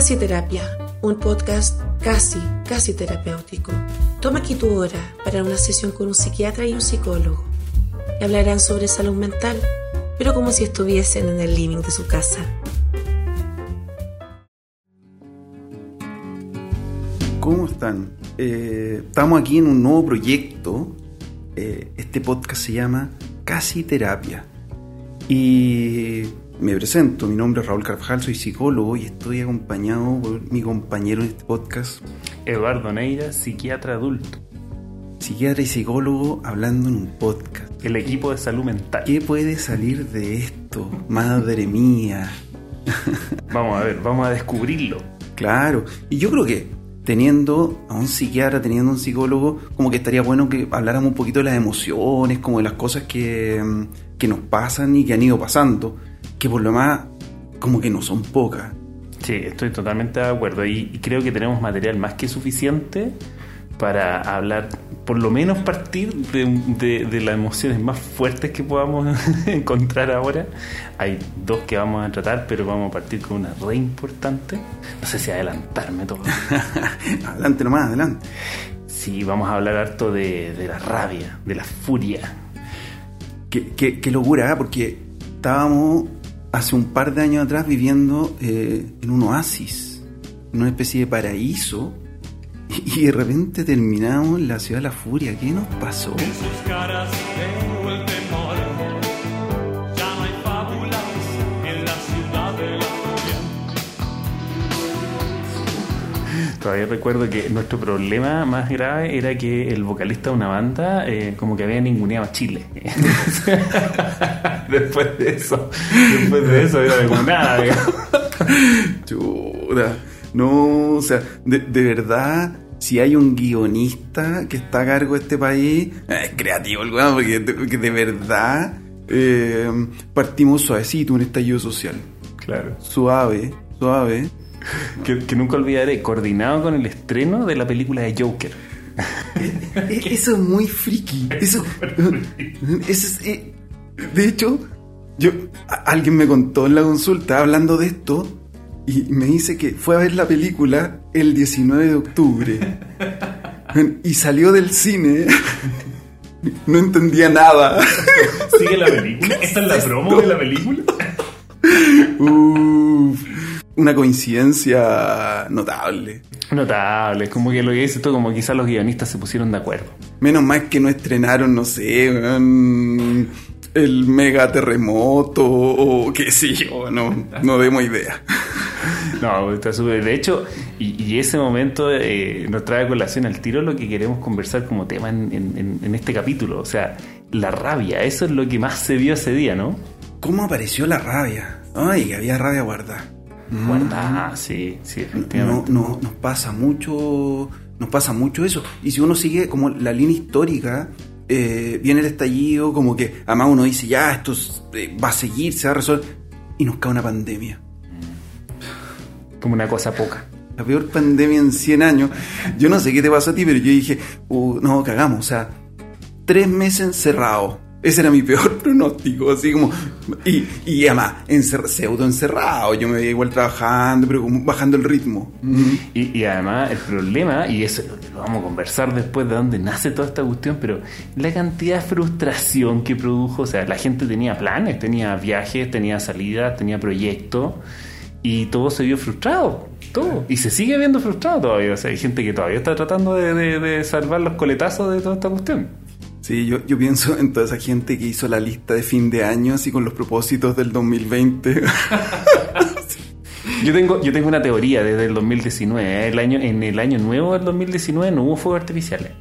Casi Terapia, un podcast casi, casi terapéutico. Toma aquí tu hora para una sesión con un psiquiatra y un psicólogo. Y hablarán sobre salud mental, pero como si estuviesen en el living de su casa. ¿Cómo están? Eh, estamos aquí en un nuevo proyecto. Eh, este podcast se llama Casi Terapia. Y me presento, mi nombre es Raúl Carvajal, soy psicólogo y estoy acompañado por mi compañero en este podcast. Eduardo Neira, psiquiatra adulto. Psiquiatra y psicólogo hablando en un podcast. El equipo de salud mental. ¿Qué puede salir de esto? Madre mía. Vamos a ver, vamos a descubrirlo. Claro, y yo creo que teniendo a un psiquiatra, teniendo a un psicólogo, como que estaría bueno que habláramos un poquito de las emociones, como de las cosas que, mm, que nos pasan y que han ido pasando que por lo más como que no son pocas. Sí, estoy totalmente de acuerdo y, creo que tenemos material más que suficiente para hablar, por lo menos partir de, las emociones más fuertes que podamos encontrar ahora. Hay dos que vamos a tratar, pero vamos a partir con una re importante. No sé si adelantarme todo. adelante nomás, adelante. Sí, vamos a hablar harto de, la rabia, de la furia. Qué, qué, qué locura, ¿eh? porque estábamos hace un par de años atrás viviendo eh, en un oasis, en una especie de paraíso, y de repente terminamos en la ciudad de la furia. ¿Qué nos pasó? Todavía recuerdo que nuestro problema más grave era que el vocalista de una banda eh, como que había ninguneado a Chile. después de eso, después de eso era como nada. Chuda. No, o sea, de, verdad si hay un guionista que está a cargo de este país, es creativo el weón, porque, de verdad eh, partimos suavecito un estallido social. Claro. Suave, suave que, nunca olvidaré, coordinado con el estreno de la película de Joker. Eso es muy friki. Eso, es, eh, de hecho, yo alguien me contó en la consulta hablando de esto y me dice que fue a ver la película el 19 de octubre y salió del cine. No entendía nada. ¿Sigue la película? ¿Esta es la promo de la película? Uf una coincidencia notable. Notable, es como que lo que dice esto, como quizás los guionistas se pusieron de acuerdo. Menos mal que no estrenaron, no sé, el mega terremoto o qué sé yo, no, no demos idea. No, está súper. De hecho, y, ese momento eh, nos trae a colación al tiro lo que queremos conversar como tema en, en este capítulo. O sea, la rabia, eso es lo que más se vio ese día, ¿no? ¿Cómo apareció la rabia? Ay, que había rabia guardada. Ah, sí, sí, efectivamente. No, nos pasa mucho, nos pasa mucho eso. Y si uno sigue como la línea histórica, eh, viene el estallido, como que además uno dice, ya, esto eh, va a seguir, se va a resolver, y nos cae una pandemia. Como una cosa poca. La peor pandemia en 100 años. Yo no sé qué te pasa a ti, pero yo dije, uh, no, cagamos, o sea, tres meses encerrados ese era mi peor pronóstico, así como. Y, y además, pseudo encerrado. Yo me veía igual trabajando, pero como bajando el ritmo. y, y, además, el problema, y eso lo vamos a conversar después de dónde nace toda esta cuestión, pero la cantidad de frustración que produjo. O sea, la gente tenía planes, tenía viajes, tenía salidas, tenía proyectos, y todo se vio frustrado. Todo. Y se sigue viendo frustrado todavía. O sea, hay gente que todavía está tratando de, de salvar los coletazos de toda esta cuestión. Sí, yo, yo pienso en toda esa gente que hizo la lista de fin de año así con los propósitos del 2020. yo tengo, yo tengo una teoría desde el 2019. ¿eh? El año, en el año nuevo del 2019 no hubo fuegos artificiales.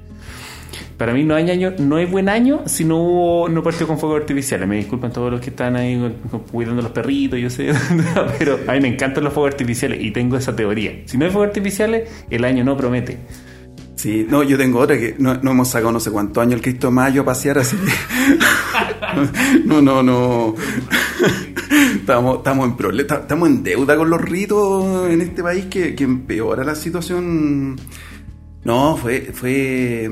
Para mí no hay año, no hay buen año si no hubo, no partió con fuegos artificiales. Me disculpan todos los que están ahí cuidando los perritos, yo sé, pero a mí me encantan los fuegos artificiales y tengo esa teoría. Si no hay fuegos artificiales, el año no promete. Sí, no, yo tengo otra que no, hemos sacado no sé cuántos años el Cristo Mayo a pasear así. no, no, no. estamos, estamos en problema, estamos en deuda con los ritos en este país que, empeora la situación. No, fue, fue,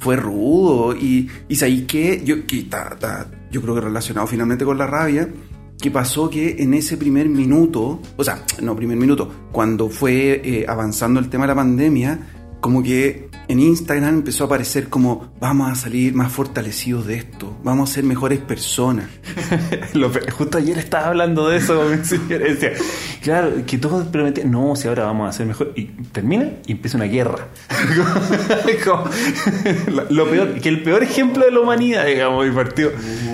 fue rudo. Y, y sabéis que yo, que está, yo creo que relacionado finalmente con la rabia, que pasó que en ese primer minuto, o sea, no primer minuto, cuando fue eh, avanzando el tema de la pandemia, como que en Instagram empezó a aparecer como vamos a salir más fortalecidos de esto, vamos a ser mejores personas. Justo ayer estaba hablando de eso decía, claro, que todos prometían, no, si ahora vamos a ser mejor, y termina y empieza una guerra. lo peor, que el peor ejemplo de la humanidad, digamos, el partido,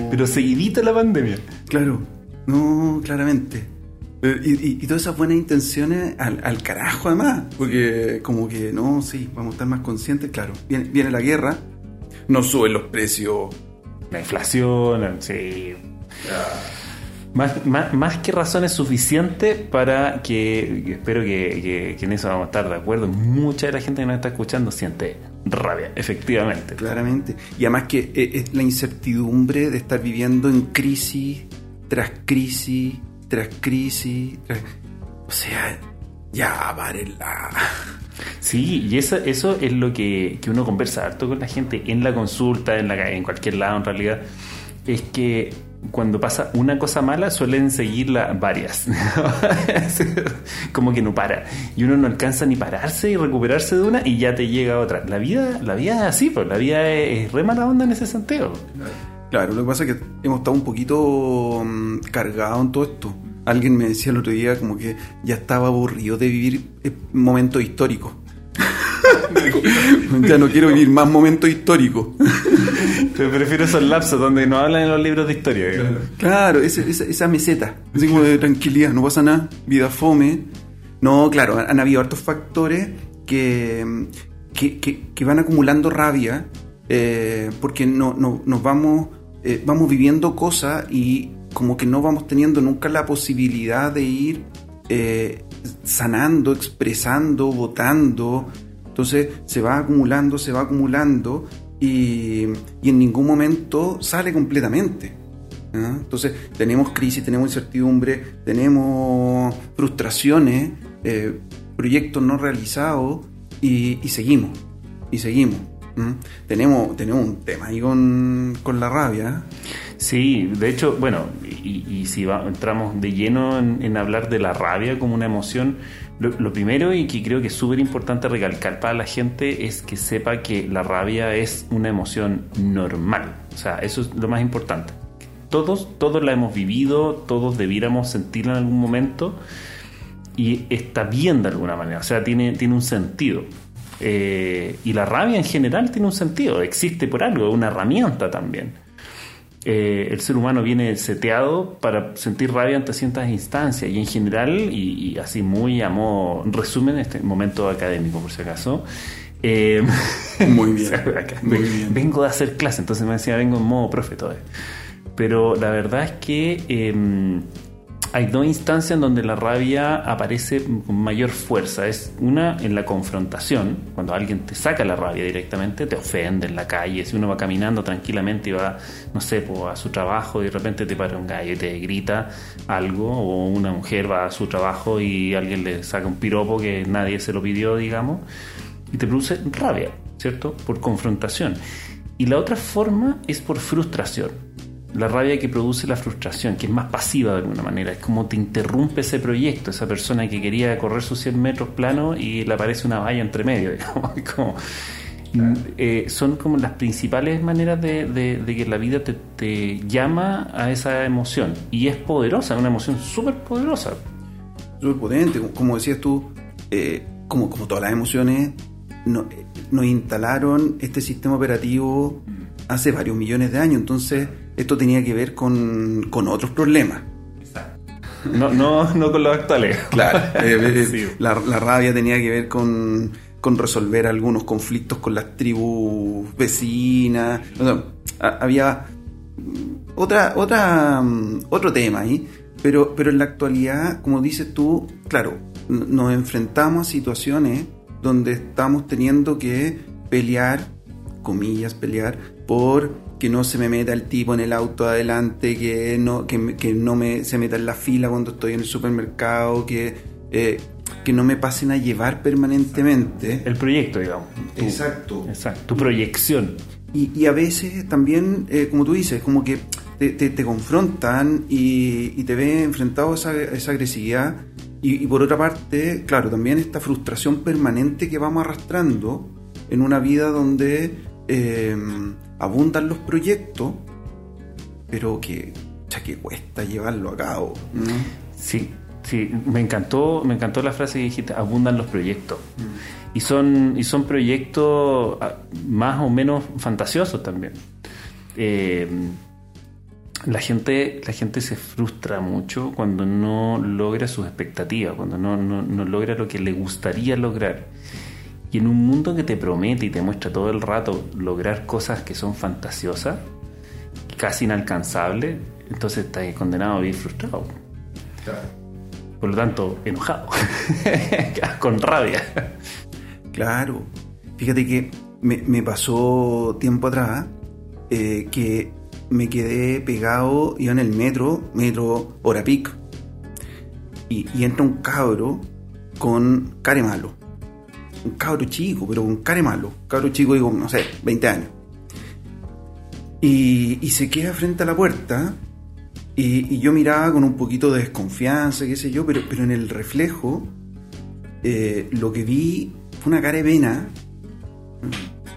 pero seguidito la pandemia. Claro, no, claramente. Eh, y, todas esas buenas intenciones al, carajo además, porque como que no, sí, vamos a estar más conscientes, claro, viene, la guerra, no suben los precios. La inflación, sí. Más, más, que razones suficientes para que, espero que, en eso vamos a estar de acuerdo, mucha de la gente que nos está escuchando siente rabia, efectivamente. Claramente. Y además que eh, es la incertidumbre de estar viviendo en crisis tras crisis tras crisis, o sea, ya la Sí, y eso, eso es lo que, uno conversa harto con la gente en la consulta, en, la, en cualquier lado en realidad, es que cuando pasa una cosa mala suelen seguirla varias. Como que no para. Y uno no alcanza ni pararse y recuperarse de una y ya te llega otra. La vida, la vida es así, pues la vida es, re mala onda en ese sentido. Claro, lo que pasa es que hemos estado un poquito mm, cargados en todo esto. Alguien me decía el otro día como que ya estaba aburrido de vivir eh, momentos históricos. ya no quiero vivir más momentos históricos. Pero prefiero esos lapsos donde no hablan en los libros de historia. Claro, esa, meseta, así como de tranquilidad, no pasa nada, vida fome. No, claro, han habido hartos factores que, que, van acumulando rabia eh, porque no, no, nos vamos eh, vamos viviendo cosas y como que no vamos teniendo nunca la posibilidad de ir eh, sanando, expresando, votando. Entonces se va acumulando, se va acumulando y, en ningún momento sale completamente. Entonces tenemos crisis, tenemos incertidumbre, tenemos frustraciones, eh, proyectos no realizados y seguimos, y seguimos. Tenemos, tenemos un tema ahí con, la rabia. Sí, de hecho, bueno, y, si entramos de lleno en, hablar de la rabia como una emoción, lo, primero y que creo que es súper importante recalcar para la gente es que sepa que la rabia es una emoción normal. O sea, eso es lo más importante. Todos, todos la hemos vivido, todos debiéramos sentirla en algún momento y está bien de alguna manera, o sea, tiene, tiene un sentido. Eh, y la rabia en general tiene un sentido, existe por algo, es una herramienta también. Eh, el ser humano viene seteado para sentir rabia ante ciertas instancias y en general, y, así muy a modo resumen, este momento académico por si acaso, eh, muy, bien, Vengo de hacer clase, entonces me decía, vengo en modo profe todavía. Pero la verdad es que em, hay dos instancias en donde la rabia aparece con mayor fuerza. Es una en la confrontación, cuando alguien te saca la rabia directamente, te ofende en la calle. Si uno va caminando tranquilamente y va, no sé, a su trabajo y de repente te para un gallo y te grita algo, o una mujer va a su trabajo y alguien le saca un piropo que nadie se lo pidió, digamos, y te produce rabia, ¿cierto? Por confrontación. Y la otra forma es por frustración la rabia que produce la frustración, que es más pasiva de alguna manera, es como te interrumpe ese proyecto, esa persona que quería correr sus 100 metros plano y le aparece una valla entre medio, digamos. Eh, son como las principales maneras de, que la vida te, llama a esa emoción. Y es poderosa, una emoción súper poderosa. Súper potente, como decías tú, eh, como, como todas las emociones, no, eh, nos instalaron este sistema operativo hace varios millones de años, entonces esto tenía que ver con, con otros problemas. No, no, no con los actuales. Claro, eh, eh, la, rabia tenía que ver con, con, resolver algunos conflictos con las tribus vecinas. había otra, otra, mm, otro tema ahí, pero, pero en la actualidad, como dices tú, claro, nos enfrentamos a situaciones donde estamos teniendo que pelear, comillas, pelear, por que no se me meta el tipo en el auto adelante, que no, que, no me, se meta en la fila cuando estoy en el supermercado, que, eh, que no me pasen a llevar permanentemente. El proyecto, digamos. exacto. Exacto, tu proyección. Y, a veces también, eh, como tú dices, como que te, te- te confrontan y, y te ves enfrentado a esa, a esa agresividad. Y, y por otra parte, claro, también esta frustración permanente que vamos arrastrando en una vida donde eh, abundan los proyectos, pero que, ya que cuesta llevarlo a cabo. ¿no? Sí, sí, me encantó, me encantó la frase que dijiste, abundan los proyectos. Y son, y son proyectos ah, más o menos fantasiosos también. Eh, la gente, la gente se frustra mucho cuando no logra sus expectativas, cuando no, no- no logra lo que le gustaría lograr. Y en un mundo que te promete y te muestra todo el rato lograr cosas que son fantasiosas, casi inalcanzables, entonces estás condenado a vivir frustrado. Por lo tanto, enojado, con rabia. Claro. Fíjate que me, me pasó tiempo atrás eh, que me quedé pegado, iba en el metro, metro hora pic, y, y entra un cabro con care malo. Un cabro chico, pero con care malo. Cabro chico, digo, no sé, 20 años. Y, y se queda frente a la puerta y, y yo miraba con un poquito de desconfianza, qué sé yo, pero, pero en el reflejo eh, lo que vi fue una cara de pena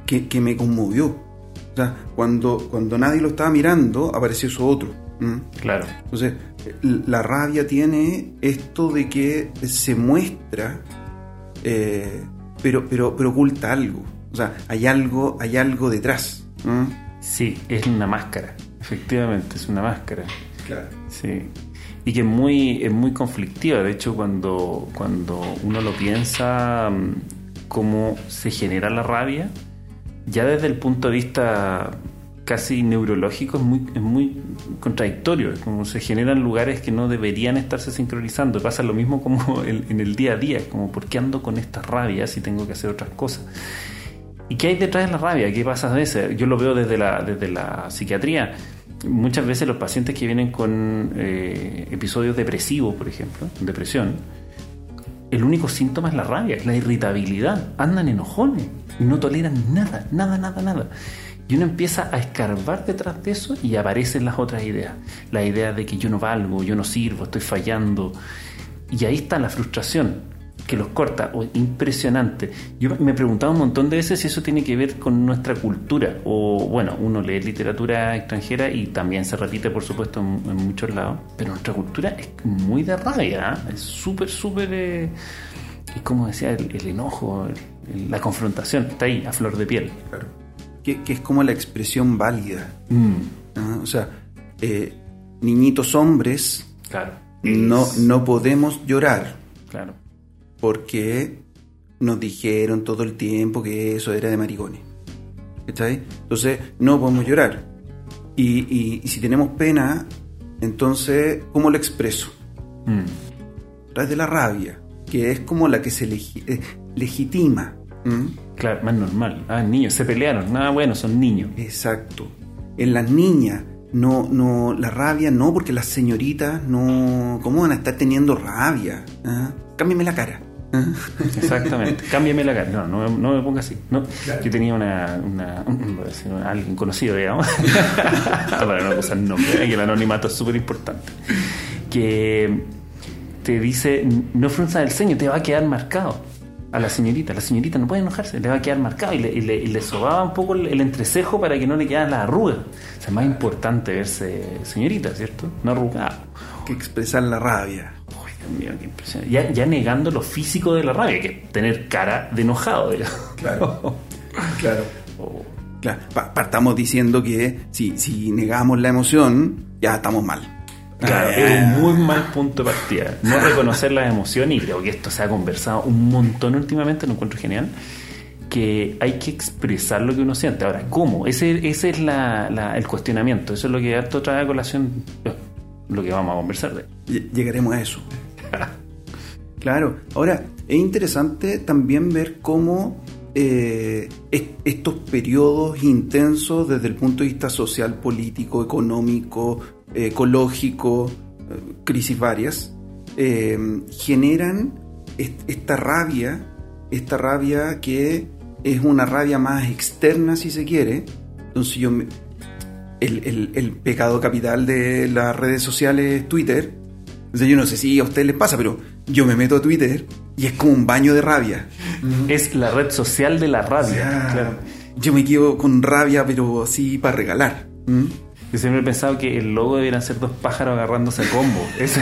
que, que me conmovió. O sea, cuando, cuando nadie lo estaba mirando, apareció eso otro. Claro, Entonces, la rabia tiene esto de que se muestra, eh, pero, pero, pero oculta algo. O sea, hay algo, hay algo detrás. sí, es una máscara, efectivamente, es una máscara. Claro. Sí. Y que es muy, es muy conflictiva. De hecho, cuando, cuando uno lo piensa, mm, cómo se genera la rabia, ya desde el punto de vista casi neurológico es muy, es muy contradictorio. Es como se generan lugares que no deberían estarse sincronizando. Pasa lo mismo como en, el día a día, como ¿por qué ando con esta rabia si tengo que hacer otras cosas? ¿Y qué hay detrás de la rabia? ¿Qué pasa a veces? Yo lo veo desde la, desde la psiquiatría. Muchas veces los pacientes que vienen con eh, episodios depresivos, por ejemplo, depresión, el único síntoma es la rabia, es la irritabilidad. Andan enojones y no toleran nada, nada, nada, nada. Y uno empieza a escarbar detrás de eso y aparecen las otras ideas. La idea de que yo no valgo, yo no sirvo, estoy fallando. Y ahí está la frustración que los corta. Oh, impresionante. Yo me he preguntado un montón de veces si eso tiene que ver con nuestra cultura. O bueno, uno lee literatura extranjera y también se repite, por supuesto, en, muchos lados. Pero nuestra cultura es muy de rabia. ¿eh? Es súper, súper... Eh, como decía, el, enojo, la confrontación, está ahí, a flor de piel. Claro. Que, que es como la expresión válida. Mm, ¿ah? O sea, eh, niñitos hombres, claro. no, no podemos llorar Claro. porque nos dijeron todo el tiempo que eso era de maricones. ¿Cachai? Entonces, no podemos llorar. Y, y- y si tenemos pena, entonces, ¿cómo lo expreso? Mm, A través de la rabia, que es como la que se legi- eh, legitima. Claro, más normal. Ah, niños, se pelearon. Nada bueno, son niños. Exacto. En las niñas, no, no, la rabia no, porque las señoritas no. ¿Cómo van a estar teniendo rabia? ¿Ah? Cámbiame la cara. ¿Ah? Exactamente. Cámbiame la cara. No, no, me- no me ponga así. No. Yo tenía una, una, un- voy a decir, alguien conocido, digamos, para no usar nombre, que el anonimato es súper importante, que te dice, no frunza el ceño, te va a quedar marcado. A la señorita, la señorita no puede enojarse, le va a quedar marcado y le, y le- y le sobaba un poco el, el entrecejo para que no le quedaran las arrugas. O sea, es más importante verse señorita, ¿cierto? No arrugado. Que expresar la rabia. Uy, Dios mío, qué impresionante. Ya, ya negando lo físico de la rabia, que es tener cara de enojado. digamos. Claro. Claro. Oh, Claro, pa- partamos diciendo que si, si negamos la emoción, ya estamos mal. Claro, Ah, es un muy mal punto de partida. No reconocer las emociones, y creo que esto se ha conversado un montón últimamente, lo encuentro genial, que hay que expresar lo que uno siente. Ahora, ¿cómo? Ese, ese es la- la- el cuestionamiento. Eso es lo que harto trae a colación eh, lo que vamos a conversar de. Ll- Llegaremos a eso. Claro. Ahora, es interesante también ver cómo eh, est- estos periodos intensos desde el punto de vista social, político, económico, ecológico, crisis varias, eh, generan est- esta rabia, esta rabia que es una rabia más externa, si se quiere. Entonces yo me- el, el- el pecado capital de las redes sociales Twitter. O sea, yo no sé si a ustedes les pasa, pero yo me meto a Twitter y es como un baño de rabia. Es la red social de la O rabia. sea, claro. Yo me quedo con rabia, pero así para regalar. ¿Mm? Yo siempre he pensado que el logo debieran ser dos pájaros agarrándose a combo. Eso.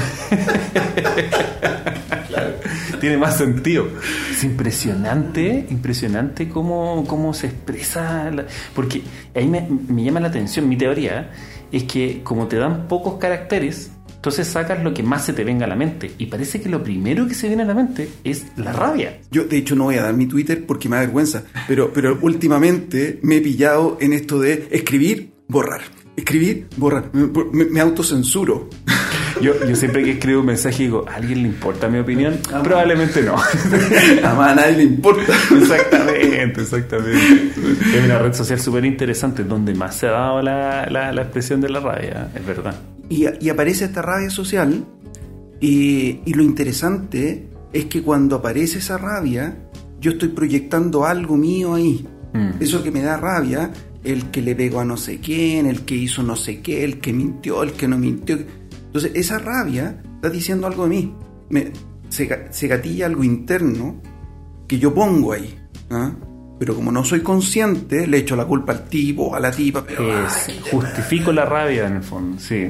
Tiene más sentido. Es impresionante, impresionante cómo, cómo se expresa. la- Porque ahí me, me llama la atención. Mi teoría es que como te dan pocos caracteres, entonces sacas lo que más se te venga a la mente. Y parece que lo primero que se viene a la mente es la rabia. Yo, de hecho, no voy a dar mi Twitter porque me da vergüenza, pero, pero últimamente me he pillado en esto de escribir, borrar. Escribir, borrar. Me, me- me autocensuro. Yo, yo siempre que escribo un mensaje digo, ¿a alguien le importa mi opinión? Probablemente no. Además, a nadie le importa. Exactamente, exactamente. Es una red social súper interesante donde más se ha dado la, la- la expresión de la rabia, es verdad. Y, y aparece esta rabia social y, y lo interesante es que cuando aparece esa rabia, yo estoy proyectando algo mío ahí. Mm. Eso que me da rabia, el que le pegó a no sé quién, el que hizo no sé qué, el que mintió, el que no mintió. Entonces esa rabia está diciendo algo de mí. Me, se, ga- se gatilla algo interno que yo pongo ahí. ¿ah? Pero como no soy consciente, le echo la culpa al tipo a la tipa. Pero, Es- ay, justifico la rabia en el fondo, sí,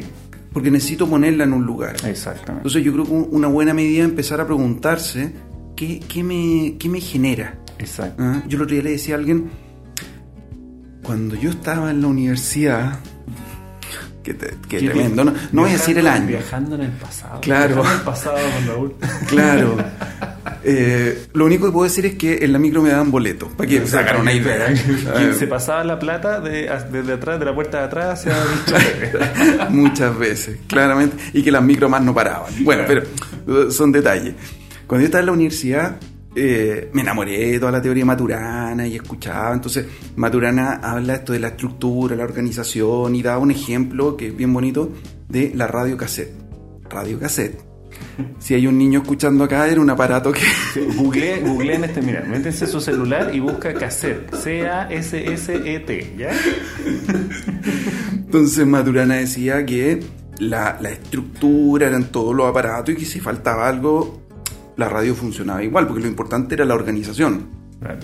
porque necesito ponerla en un lugar. exactamente. Entonces yo creo que una buena medida es empezar a preguntarse qué, qué me, qué me genera. Exacto. ¿Ah? Yo el otro día le decía a alguien, cuando yo estaba en la universidad, qué, te- ¿Qué tremendo, no, no voy a decir el año. Viajando en el pasado. Claro. Viajando en el pasado con Raúl. Claro. Eh, lo único que puedo decir es que en la micro me daban boletos, para que sacaran una idea. Quien se pasaba la plata de, desde atrás, de la puerta de atrás hacia el. Muchas veces, claramente, y que las micro más no paraban. Bueno, pero uh, son detalles. Cuando yo estaba en la universidad, eh, me enamoré de toda la teoría maturana y escuchaba. Entonces, Maturana habla esto de la estructura, la organización y da un ejemplo que es bien bonito de la radio cassette. Radio cassette. Si hay un niño escuchando acá, era un aparato que Google, googleen este, mira, métense su celular y busca cassette. C-A-S-S-E-T, ¿ya? Entonces Maturana decía que la, la estructura eran todos los aparatos y que si faltaba algo, la radio funcionaba igual, porque lo importante era la organización. Claro.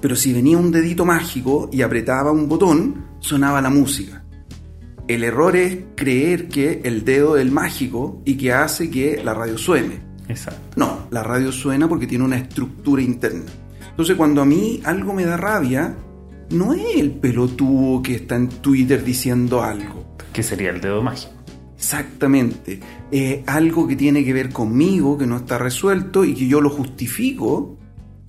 Pero si venía un dedito mágico y apretaba un botón, sonaba la música. El error es creer que el dedo es el mágico y que hace que la radio suene. Exacto. No, la radio suena porque tiene una estructura interna. Entonces cuando a mí algo me da rabia, no es el pelotudo que está en Twitter diciendo algo. Que sería el dedo mágico. Exactamente. Eh, algo que tiene que ver conmigo, que no está resuelto y que yo lo justifico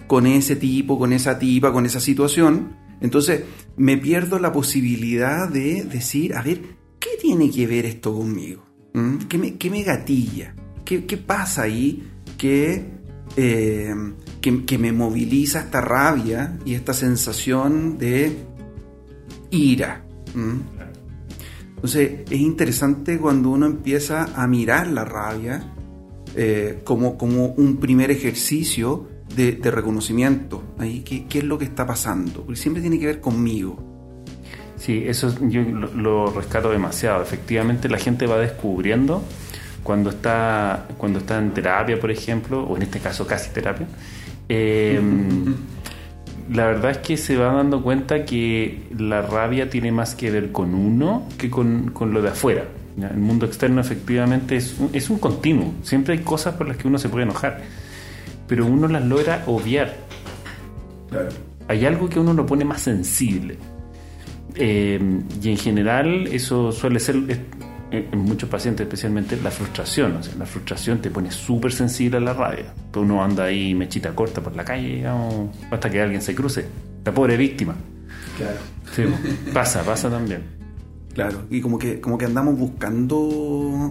con ese tipo, con esa tipa, con esa situación. Entonces me pierdo la posibilidad de decir, a ver, ¿qué tiene que ver esto conmigo? ¿Mm? ¿Qué, me, qué me gatilla? ¿Qué, qué pasa ahí que, eh, me moviliza esta rabia y esta sensación de ira? ¿Mm? Entonces es interesante cuando uno empieza a mirar la rabia eh, como, como un primer ejercicio de, de reconocimiento. Ahí, ¿qué, ¿Qué es lo que está pasando? Porque siempre tiene que ver conmigo. Sí, eso yo lo, lo rescato demasiado. Efectivamente, la gente va descubriendo cuando está, cuando está en terapia, por ejemplo, o en este caso casi terapia. eh, la verdad es que se va dando cuenta que la rabia tiene más que ver con uno que con, con lo de afuera. El mundo externo efectivamente es un, es un continuo. Siempre hay cosas por las que uno se puede enojar, pero uno las logra obviar. Hay algo que uno lo pone más sensible. Eh, y en general eso suele ser, en muchos pacientes especialmente, la frustración. O sea, la frustración te pone súper sensible a la rabia. Uno anda ahí mechita corta por la calle, digamos, hasta que alguien se cruce. La pobre víctima. Claro. Sí, pasa, pasa también. Claro, y como que, como que andamos buscando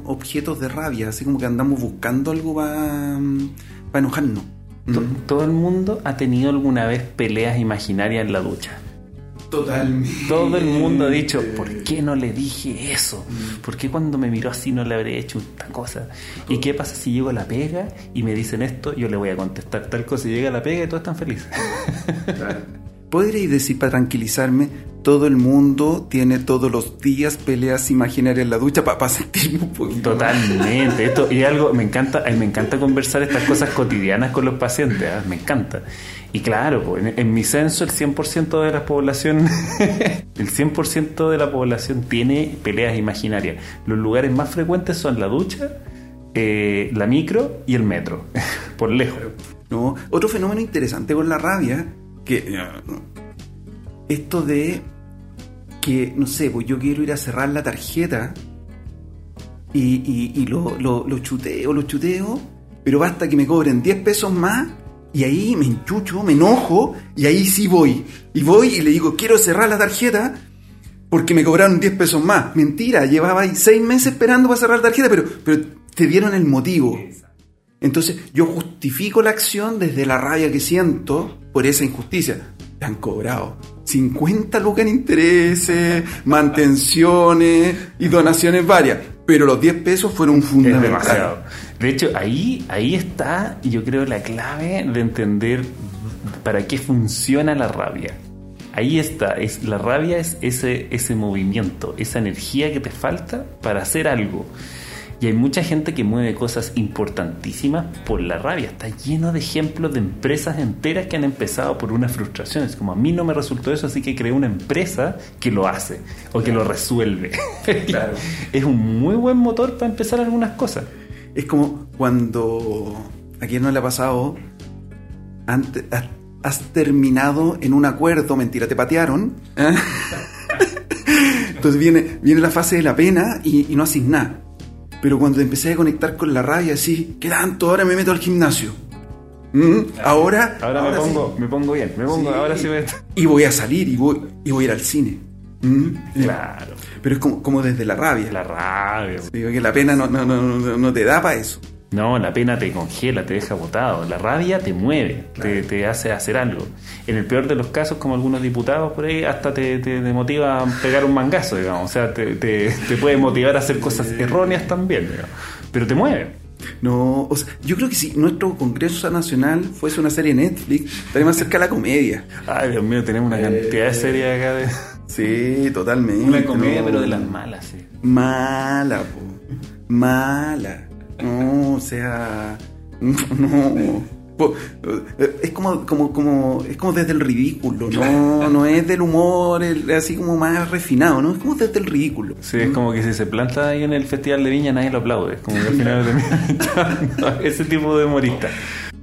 objetos de rabia, así como que andamos buscando algo para enojarnos. To- Todo el mundo ha tenido alguna vez peleas imaginarias en la ducha. Totalmente. Todo el mundo ha dicho, ¿por qué no le dije eso? ¿Por qué cuando me miró así no le habré hecho esta cosa? ¿Y qué pasa si llego a la pega y me dicen esto? Yo le voy a contestar tal cosa y llega a la pega y todos están felices. Podréis decir para tranquilizarme, todo el mundo tiene todos los días peleas imaginarias en la ducha para sentir un poquito. Totalmente. Esto y algo, me encanta, me encanta conversar estas cosas cotidianas con los pacientes, ¿ah? me encanta. Y claro, en, mi censo el 100% de la población, el 100% de la población tiene peleas imaginarias. Los lugares más frecuentes son la ducha, eh, la micro y el metro, por lejos. ¿no? Otro fenómeno interesante con la rabia, que eh, esto de que, no sé, pues yo quiero ir a cerrar la tarjeta y, y- lo chuteo, lo chuteo, pero basta que me cobren 10 pesos más y ahí me enchucho, me enojo y ahí sí voy. Y voy y le digo, quiero cerrar la tarjeta porque me cobraron 10 pesos más. Mentira, llevaba ahí 6 meses esperando para cerrar la tarjeta, pero, pero te dieron el motivo. Entonces yo justifico la acción desde la rabia que siento por esa injusticia. Te han cobrado 50 lucas en intereses, mantenciones y donaciones varias. Pero los 10 pesos fueron Es fundamentales. De hecho, ahí, ahí está, yo creo, la clave de entender para qué funciona la rabia. Ahí está, es, la rabia es ese, ese movimiento, esa energía que te falta para hacer algo. Y hay mucha gente que mueve cosas importantísimas por la rabia. Está lleno de ejemplos de empresas enteras que han empezado por una frustración. Es como a mí no me resultó eso, así que creé una empresa que lo hace o que lo resuelve. Claro. es un muy buen motor para empezar algunas cosas. Es como cuando a quien no le ha pasado, antes, has, has terminado en un acuerdo, mentira, te patearon. ¿eh? Entonces viene, viene la fase de la pena y, y no haces nada. Pero cuando te empecé a conectar con la rabia, así, ¿qué tanto? Ahora me meto al gimnasio. ¿Mm? Ahora, Ahora, me, pongo, me pongo bien, me pongo, Sí. ahora sí me... Y voy a salir y voy, y voy a ir al cine. ¿Mm? Claro, Pero es como, como desde la rabia. la rabia. Digo que la pena no, no, no, no- no te da para eso. No, la pena te congela, te deja botado. La rabia te mueve, te, te hace hacer algo. En el peor de los casos, como algunos diputados por ahí, hasta te, te, te motiva a pegar un mangazo, digamos. O sea, te, te, te puede motivar a hacer cosas erróneas también, digamos. Pero te mueve. No, o sea, yo creo que si nuestro Congreso Nacional fuese una serie Netflix, estaría más cerca de la comedia. Ay, Dios mío, tenemos una cantidad de series acá de... Sí, totalmente. Una comedia, no. pero de las malas, sí. Mala, po. Mala. No, o sea. No. Po- Es como, como, como, es como desde el ridículo, no, no es del humor el- así como más refinado, ¿no? Es como desde el ridículo. Sí, es como que si se planta ahí en el Festival de Viña nadie lo aplaude. Es como que al final termina ese tipo de humorista.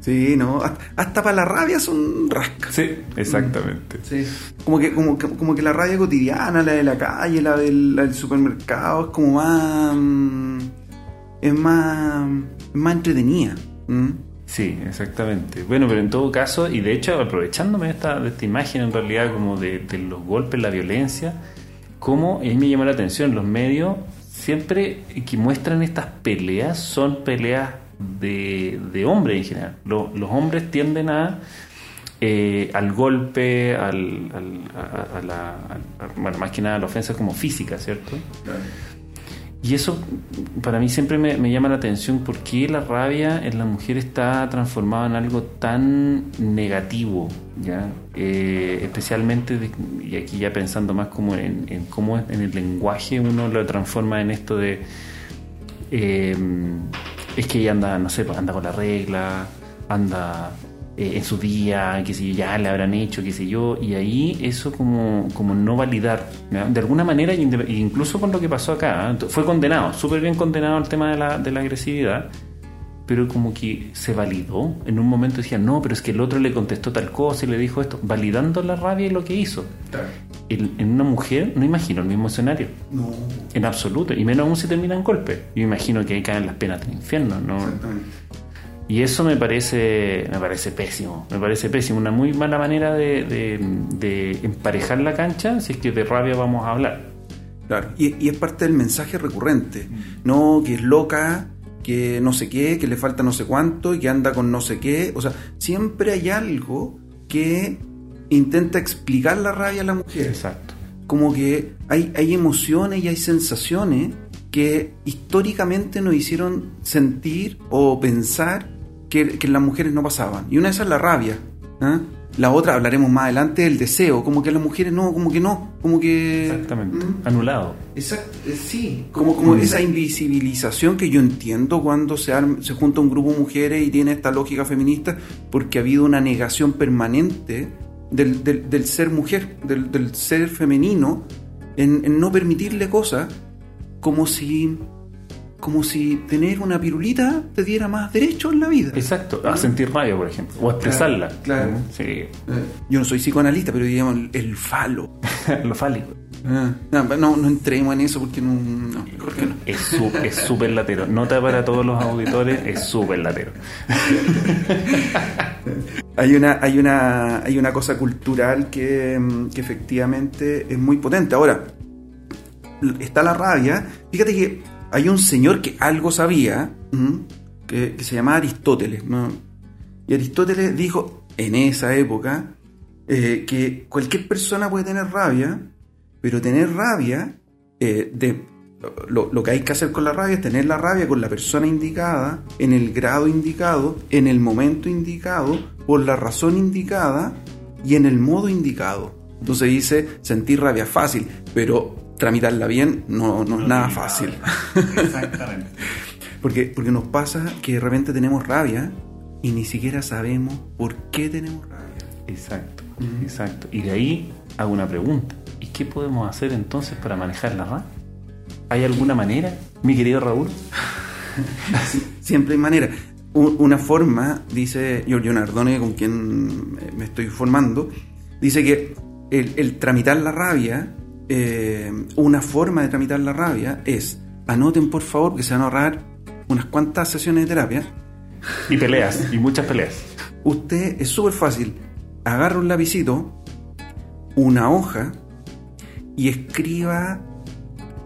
Sí, no, hasta, hasta para la rabia son rascas. Sí, exactamente. Sí. Como que, como, como que la rabia cotidiana, la de la calle, la del, la del supermercado, es como más. mm, es más. es más entretenida. ¿Mm? Sí, exactamente. Bueno, pero en todo caso, y de hecho, aprovechándome de esta, de esta imagen en realidad como de, de los golpes, la violencia, como a mí me llama la atención, los medios siempre que muestran estas peleas son peleas de, de hombres en general. Lo- los hombres tienden a eh, al golpe, al, al- a, a la, a- bueno, más que nada a la ofensa como física, ¿cierto? Y eso para mí siempre me, me llama la atención porque la rabia en la mujer está transformada en algo tan negativo, ¿ya? Eh, especialmente, de- y aquí ya pensando más como en, en cómo en el lenguaje uno lo transforma en esto de... eh, es que anda, no sé, pues, anda con la regla, anda eh, en su día, que yo, ya le habrán hecho, qué sé yo, y ahí eso como, como no validar, de alguna manera, inde- incluso con lo que pasó acá, ¿eh? fue condenado, súper bien condenado el tema de la, de la agresividad, pero como que se validó, en un momento decía, no, pero es que el otro le contestó tal cosa y le dijo esto, validando la rabia y lo que hizo. En, en una mujer no imagino el mismo escenario. No. En absoluto, y menos aún si termina en golpe. Yo imagino que ahí caen las penas del infierno, ¿no? Y eso me parece, me parece pésimo, me parece pésimo, una muy mala manera de, de- de emparejar la cancha si es que de rabia vamos a hablar. Claro, y, y es parte del mensaje recurrente. No, que es loca, que no sé qué, que le falta no sé cuánto y que anda con no sé qué. O sea, siempre hay algo que intenta explicar la rabia a la mujer. Exacto. Como que hay, hay emociones y hay sensaciones que históricamente nos hicieron sentir o pensar que, que las mujeres no pasaban. Y una de esas es la rabia. ¿ah? La otra, hablaremos más adelante, el deseo. Como que las mujeres no, como que no. Como que. Exactamente. Mm. Anulado. Exacto, eh, sí, como, como esa invisibilización que yo entiendo cuando se, arm- se junta un grupo de mujeres y tiene esta lógica feminista, porque ha habido una negación permanente del, del- del ser mujer, del, del ser femenino, en, en no permitirle cosas como si, como si tener una pirulita te diera más derecho en la vida. Exacto. A sentir rabia, por ejemplo. O expresarla. claro. Sí. Eh, Yo no soy psicoanalista, pero digamos el, falo. Lo fálico. Ah, no, no, entremos en eso porque no, no, mejor que no. Es súper latero. Nota para todos los auditores, es súper latero. Hay una, hay una, hay una cosa cultural que, mm, que efectivamente es muy potente. Ahora, está la rabia. Fíjate que hay un señor que algo sabía, que, se llamaba Aristóteles. ¿no? Y Aristóteles dijo en esa época eh, que cualquier persona puede tener rabia, pero tener rabia, eh, de, lo, lo que hay que hacer con la rabia es tener la rabia con la persona indicada, en el grado indicado, en el momento indicado, por la razón indicada y en el modo indicado. Entonces dice, sentir rabia fácil, pero tramitarla bien no, no es nada fácil. Exactamente. Porque, porque nos pasa que de repente tenemos rabia y ni siquiera sabemos por qué tenemos rabia. Exacto, exacto. Y de ahí hago una pregunta. ¿Y qué podemos hacer entonces para manejar la rabia? ¿Hay alguna manera, mi querido Raúl? Siempre hay manera. Una forma, dice Giorgio Nardone, con quien me estoy formando, dice que el, el tramitar la rabia, eh, una forma de tramitar la rabia es, anoten por favor, que se van a ahorrar unas cuantas sesiones de terapia, Y peleas, y muchas peleas. usted es súper fácil, agarra un lapicito, una hoja y escriba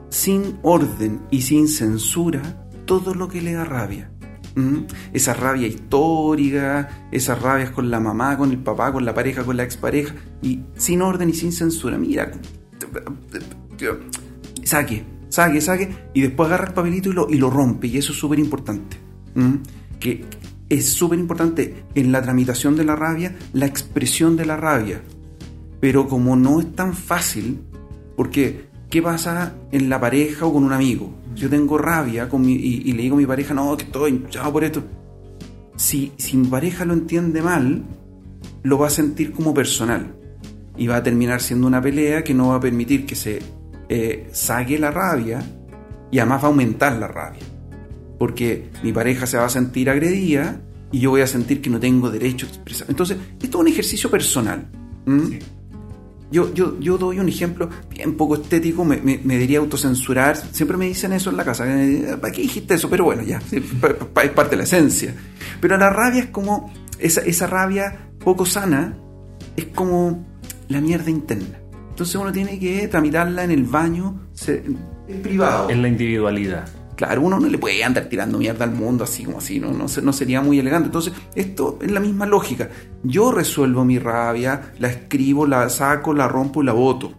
sin orden y sin censura todo lo que le da rabia. ¿Mm? Esa rabia histórica, esas rabias con la mamá, con el papá, con la pareja, con la expareja, y sin orden y sin censura. Mira, saque, saque, saque, y después agarra el papelito y lo, y lo rompe, y eso es súper importante. Que es súper importante en la tramitación de la rabia, la expresión de la rabia. Pero como no es tan fácil, porque ¿qué pasa en la pareja o con un amigo? Yo tengo rabia con mi- y, y le digo a mi pareja, no, que estoy hinchado por esto. Si, si mi pareja lo entiende mal, lo va a sentir como personal. Y va a terminar siendo una pelea que no va a permitir que se eh, saque la rabia y además va a aumentar la rabia. Porque mi pareja se va a sentir agredida y yo voy a sentir que no tengo derecho a expresar. Entonces, esto es un ejercicio personal. Yo, yo, yo doy un ejemplo bien poco estético, me, me, me debería autocensurar. Siempre me dicen eso en la casa. eh, ¿Para qué dijiste eso? Pero bueno, ya, sí, pa- pa- es parte de la esencia. Pero la rabia es como, esa, esa rabia poco sana, es como la mierda interna. Entonces uno tiene que tramitarla en el baño se- en privado. En la individualidad. Claro, uno no le puede andar tirando mierda al mundo así como así, no, no, se- no sería muy elegante. Entonces, esto es la misma lógica. Yo resuelvo mi rabia, la escribo, la saco, la rompo y la voto.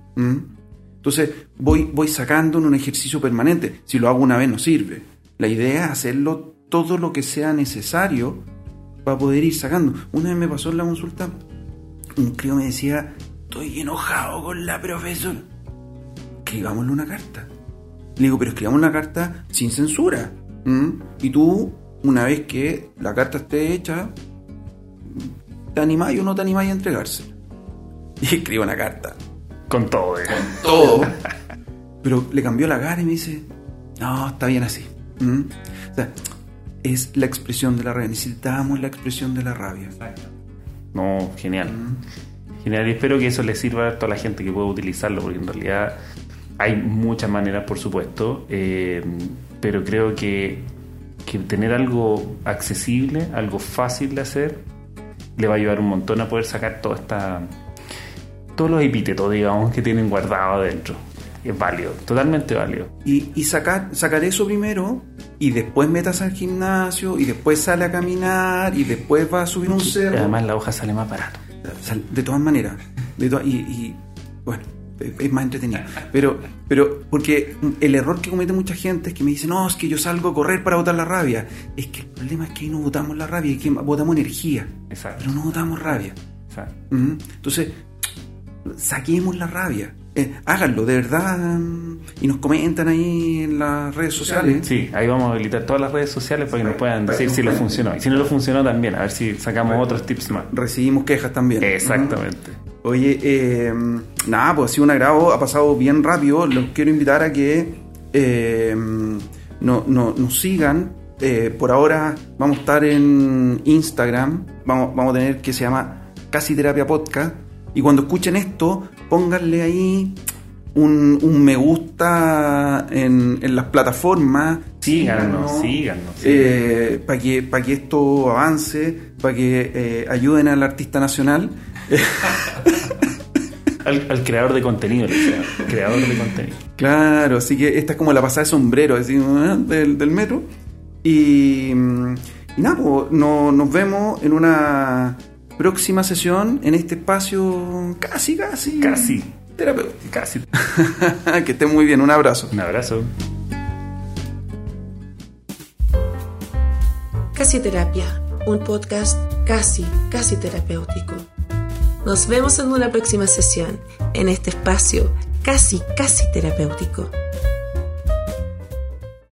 Entonces, voy, voy sacando en un ejercicio permanente. Si lo hago una vez no sirve. La idea es hacerlo todo lo que sea necesario para poder ir sacando. Una vez me pasó en la consulta, un crío me decía, estoy enojado con la profesora. Escribámosle una carta. Le digo, pero escribamos una carta sin censura. Y tú, una vez que la carta esté hecha, te animáis o no te animáis a entregársela. Y escribo una carta. Con todo, digamos. Todo. Pero le cambió la cara y me dice, no, está bien así. O sea, es la expresión de la rabia. Necesitamos la expresión de la rabia. No, genial. Genial, y espero que eso le sirva a toda la gente que pueda utilizarlo, porque en realidad hay muchas maneras, por supuesto, eh, pero creo que, que tener algo accesible, algo fácil de hacer, le va a ayudar un montón a poder sacar toda esta, todos los epítetos, digamos, que tienen guardado adentro. Es válido, totalmente válido. Y, y sacar, sacar eso primero y después metas al gimnasio y después sale a caminar y después va a subir un Y cerro. además la hoja sale más barato. Sal- De todas maneras. De to- y, y, bueno, es más entretenido. Pero, pero, porque el error que comete mucha gente es que me dice, no, es que yo salgo a correr para botar la rabia. Es que el problema es que ahí no botamos la rabia, es que botamos energía. Exacto. Pero no botamos rabia. Exacto. Entonces, saquemos la rabia. Eh, háganlo, de verdad. Y nos comentan ahí en las redes sociales. Sí, ahí vamos a habilitar todas las redes sociales para que nos puedan decir si lo funcionó. Y si no lo funcionó también, a ver si sacamos otros tips más. Recibimos quejas también. Exactamente. Oye, eh, nada, pues ha sido un agrado, ha pasado bien rápido. Los quiero invitar a que eh, no, no- nos sigan. Por ahora vamos a estar en Instagram. Vamos, vamos a tener que se llama Casi Terapia Podcast. Y cuando escuchen esto, pónganle ahí un, un me gusta en, en las plataformas. Síganos, síganos. Eh, para que, para que esto avance, para que eh, ayuden al artista nacional. Al, al creador de contenido, decía, creador de contenido. Claro, así que esta es como la pasada de sombrero así, ¿eh? del, del metro. Y, mm, y nada, pues, no- nos vemos en una próxima sesión en este espacio casi, casi. Casi. Terapéutico. Casi. que estén muy bien, un abrazo. Un abrazo. Casi Terapia, un podcast casi, casi terapéutico. Nos vemos en una próxima sesión, en este espacio casi, casi terapéutico.